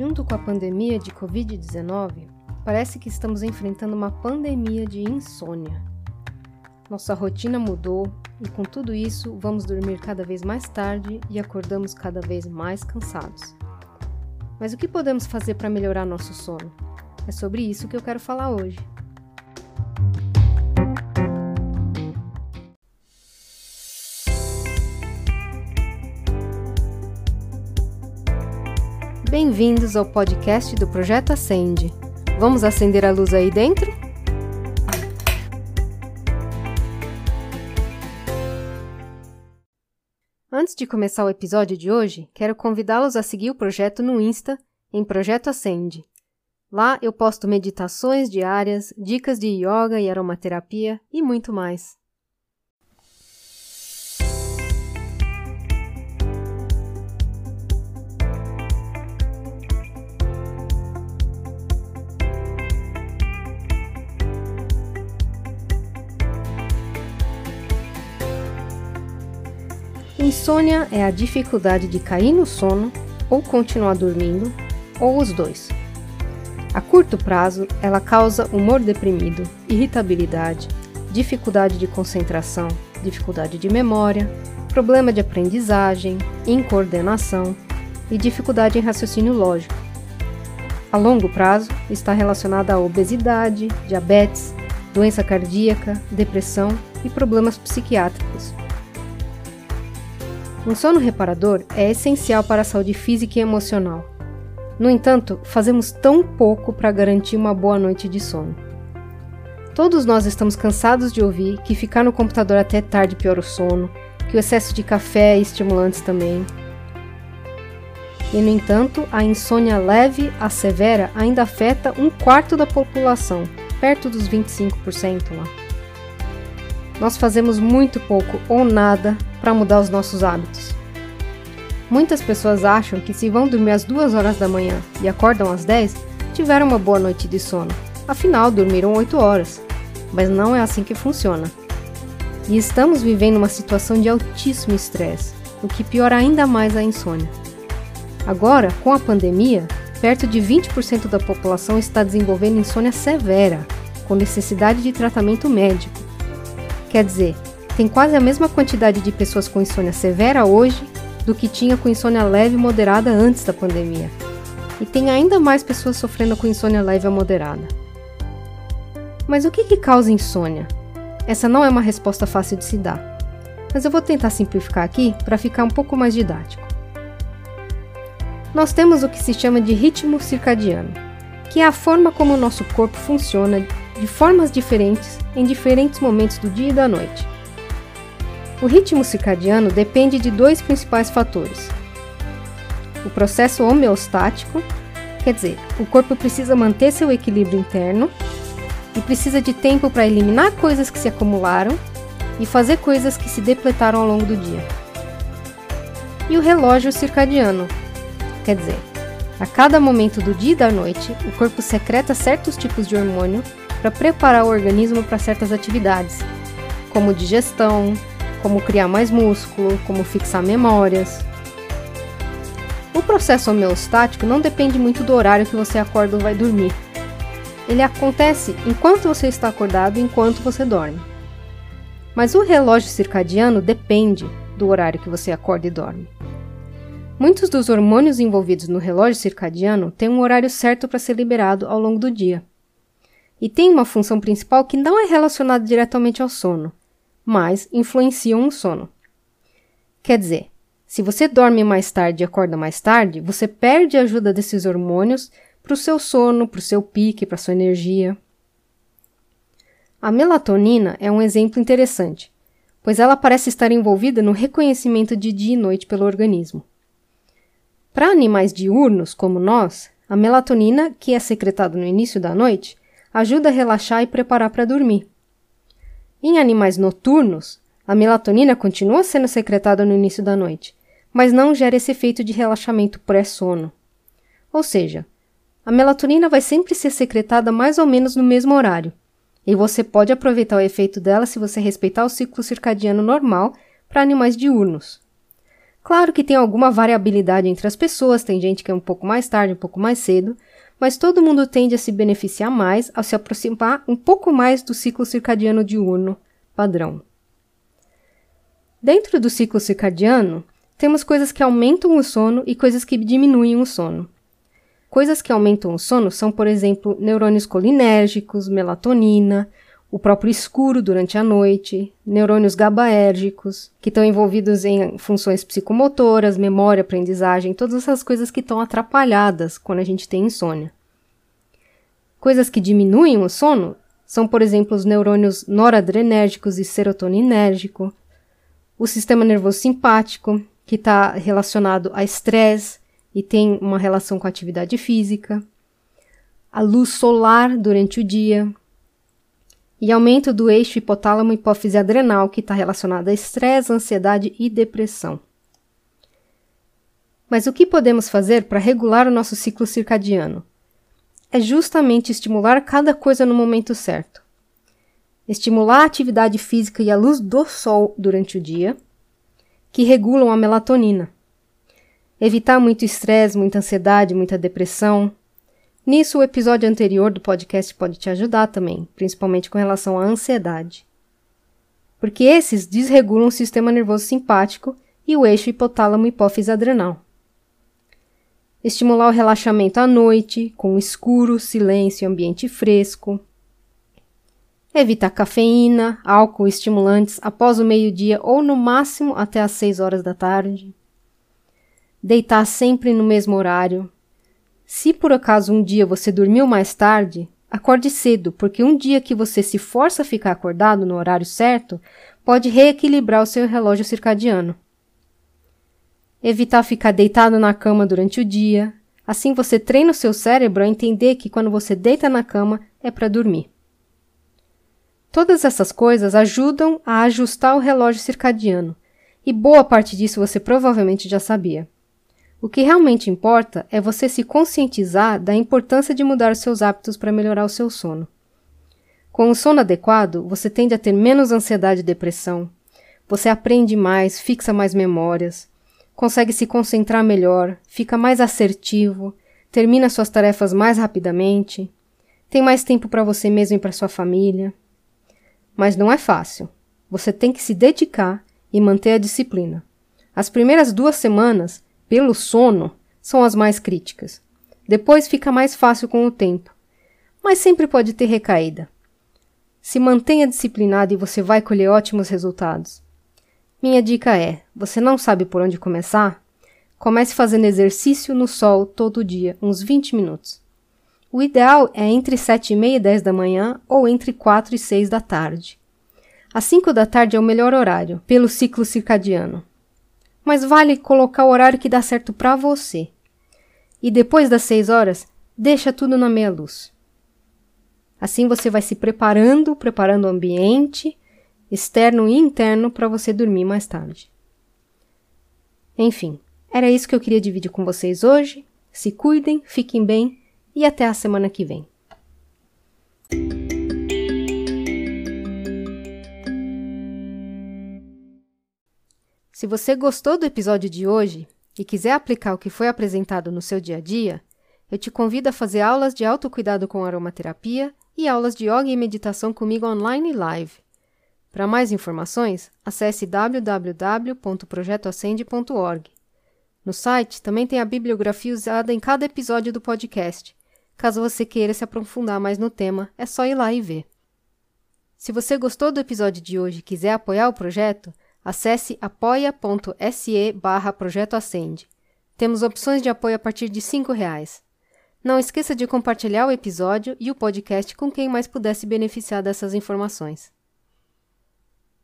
Junto com a pandemia de Covid-19, parece que estamos enfrentando uma pandemia de insônia. Nossa rotina mudou e, com tudo isso, vamos dormir cada vez mais tarde e acordamos cada vez mais cansados. Mas o que podemos fazer para melhorar nosso sono? É sobre isso que eu quero falar hoje. Bem-vindos ao podcast do Projeto Acende. Vamos acender a luz aí dentro? Antes de começar o episódio de hoje, quero convidá-los a seguir o projeto no Insta, em Projeto Acende. Lá eu posto meditações diárias, dicas de yoga e aromaterapia e muito mais. Insônia é a dificuldade de cair no sono ou continuar dormindo, ou os dois. A curto prazo, ela causa humor deprimido, irritabilidade, dificuldade de concentração, dificuldade de memória, problema de aprendizagem, incoordenação e dificuldade em raciocínio lógico. A longo prazo, está relacionada à obesidade, diabetes, doença cardíaca, depressão e problemas psiquiátricos. Um sono reparador é essencial para a saúde física e emocional. No entanto, fazemos tão pouco para garantir uma boa noite de sono. Todos nós estamos cansados de ouvir que ficar no computador até tarde piora o sono, que o excesso de café e estimulantes também. E, no entanto, a insônia leve a severa ainda afeta um quarto da população, perto dos 25% lá. Nós fazemos muito pouco ou nada para mudar os nossos hábitos. Muitas pessoas acham que se vão dormir às 2 horas da manhã e acordam às 10, tiveram uma boa noite de sono. Afinal, dormiram 8 horas. Mas não é assim que funciona. E estamos vivendo uma situação de altíssimo estresse, o que piora ainda mais a insônia. Agora, com a pandemia, perto de 20% da população está desenvolvendo insônia severa, com necessidade de tratamento médico. Quer dizer, tem quase a mesma quantidade de pessoas com insônia severa hoje do que tinha com insônia leve e moderada antes da pandemia. E tem ainda mais pessoas sofrendo com insônia leve a moderada. Mas o que, que causa insônia? Essa não é uma resposta fácil de se dar, mas eu vou tentar simplificar aqui para ficar um pouco mais didático. Nós temos o que se chama de ritmo circadiano, que é a forma como o nosso corpo funciona de formas diferentes em diferentes momentos do dia e da noite. O ritmo circadiano depende de dois principais fatores: o processo homeostático, quer dizer, o corpo precisa manter seu equilíbrio interno e precisa de tempo para eliminar coisas que se acumularam e fazer coisas que se depletaram ao longo do dia. E o relógio circadiano, quer dizer, a cada momento do dia e da noite, o corpo secreta certos tipos de hormônio para preparar o organismo para certas atividades, como digestão, como criar mais músculo, como fixar memórias. O processo homeostático não depende muito do horário que você acorda ou vai dormir. Ele acontece enquanto você está acordado e enquanto você dorme. Mas o relógio circadiano depende do horário que você acorda e dorme. Muitos dos hormônios envolvidos no relógio circadiano têm um horário certo para ser liberado ao longo do dia. E tem uma função principal que não é relacionada diretamente ao sono, mas influenciam o sono. Quer dizer, se você dorme mais tarde e acorda mais tarde, você perde a ajuda desses hormônios para o seu sono, para o seu pique, para a sua energia. A melatonina é um exemplo interessante, pois ela parece estar envolvida no reconhecimento de dia e noite pelo organismo. Para animais diurnos, como nós, a melatonina, que é secretada no início da noite, ajuda a relaxar e preparar para dormir. Em animais noturnos, a melatonina continua sendo secretada no início da noite, mas não gera esse efeito de relaxamento pré-sono. Ou seja, a melatonina vai sempre ser secretada mais ou menos no mesmo horário, e você pode aproveitar o efeito dela se você respeitar o ciclo circadiano normal para animais diurnos. Claro que tem alguma variabilidade entre as pessoas, tem gente que é um pouco mais tarde, um pouco mais cedo, mas todo mundo tende a se beneficiar mais ao se aproximar um pouco mais do ciclo circadiano diurno padrão. Dentro do ciclo circadiano, temos coisas que aumentam o sono e coisas que diminuem o sono. Coisas que aumentam o sono são, por exemplo, neurônios colinérgicos, melatonina, o próprio escuro durante a noite, neurônios GABAérgicos, que estão envolvidos em funções psicomotoras, memória, aprendizagem, todas essas coisas que estão atrapalhadas quando a gente tem insônia. Coisas que diminuem o sono são, por exemplo, os neurônios noradrenérgicos e serotoninérgico, o sistema nervoso simpático, que está relacionado a estresse e tem uma relação com a atividade física, a luz solar durante o dia, e aumento do eixo hipotálamo hipófise adrenal, que está relacionado a estresse, ansiedade e depressão. Mas o que podemos fazer para regular o nosso ciclo circadiano? É justamente estimular cada coisa no momento certo. Estimular a atividade física e a luz do sol durante o dia, que regulam a melatonina. Evitar muito estresse, muita ansiedade, muita depressão, Nisso, o episódio anterior do podcast pode te ajudar também, principalmente com relação à ansiedade. Porque esses desregulam o sistema nervoso simpático e o eixo hipotálamo hipófise adrenal. Estimular o relaxamento à noite, com escuro, silêncio e ambiente fresco. Evitar cafeína, álcool e estimulantes após o meio-dia ou no máximo até às 6 horas da tarde. Deitar sempre no mesmo horário, se por acaso um dia você dormiu mais tarde, acorde cedo, porque um dia que você se força a ficar acordado no horário certo pode reequilibrar o seu relógio circadiano. Evitar ficar deitado na cama durante o dia. Assim você treina o seu cérebro a entender que quando você deita na cama é para dormir. Todas essas coisas ajudam a ajustar o relógio circadiano, e boa parte disso você provavelmente já sabia. O que realmente importa é você se conscientizar da importância de mudar seus hábitos para melhorar o seu sono. Com o sono adequado, você tende a ter menos ansiedade e depressão. Você aprende mais, fixa mais memórias, consegue se concentrar melhor, fica mais assertivo, termina suas tarefas mais rapidamente, tem mais tempo para você mesmo e para sua família. Mas não é fácil. Você tem que se dedicar e manter a disciplina. As primeiras duas semanas pelo sono são as mais críticas. Depois fica mais fácil com o tempo, mas sempre pode ter recaída. Se mantenha disciplinado e você vai colher ótimos resultados. Minha dica é: você não sabe por onde começar? Comece fazendo exercício no sol todo dia, uns 20 minutos. O ideal é entre 7 e meia e 10 da manhã ou entre 4 e 6 da tarde. Às 5 da tarde é o melhor horário, pelo ciclo circadiano mas vale colocar o horário que dá certo para você. E depois das seis horas, deixa tudo na meia luz. Assim você vai se preparando, preparando o ambiente externo e interno para você dormir mais tarde. Enfim, era isso que eu queria dividir com vocês hoje. Se cuidem, fiquem bem e até a semana que vem. Se você gostou do episódio de hoje e quiser aplicar o que foi apresentado no seu dia a dia, eu te convido a fazer aulas de autocuidado com aromaterapia e aulas de yoga e meditação comigo online e live. Para mais informações, acesse www.projetoacende.org. No site também tem a bibliografia usada em cada episódio do podcast. Caso você queira se aprofundar mais no tema, é só ir lá e ver. Se você gostou do episódio de hoje e quiser apoiar o projeto, Acesse apoia.se barra Projeto Acende. Temos opções de apoio a partir de R$ reais. Não esqueça de compartilhar o episódio e o podcast com quem mais pudesse beneficiar dessas informações.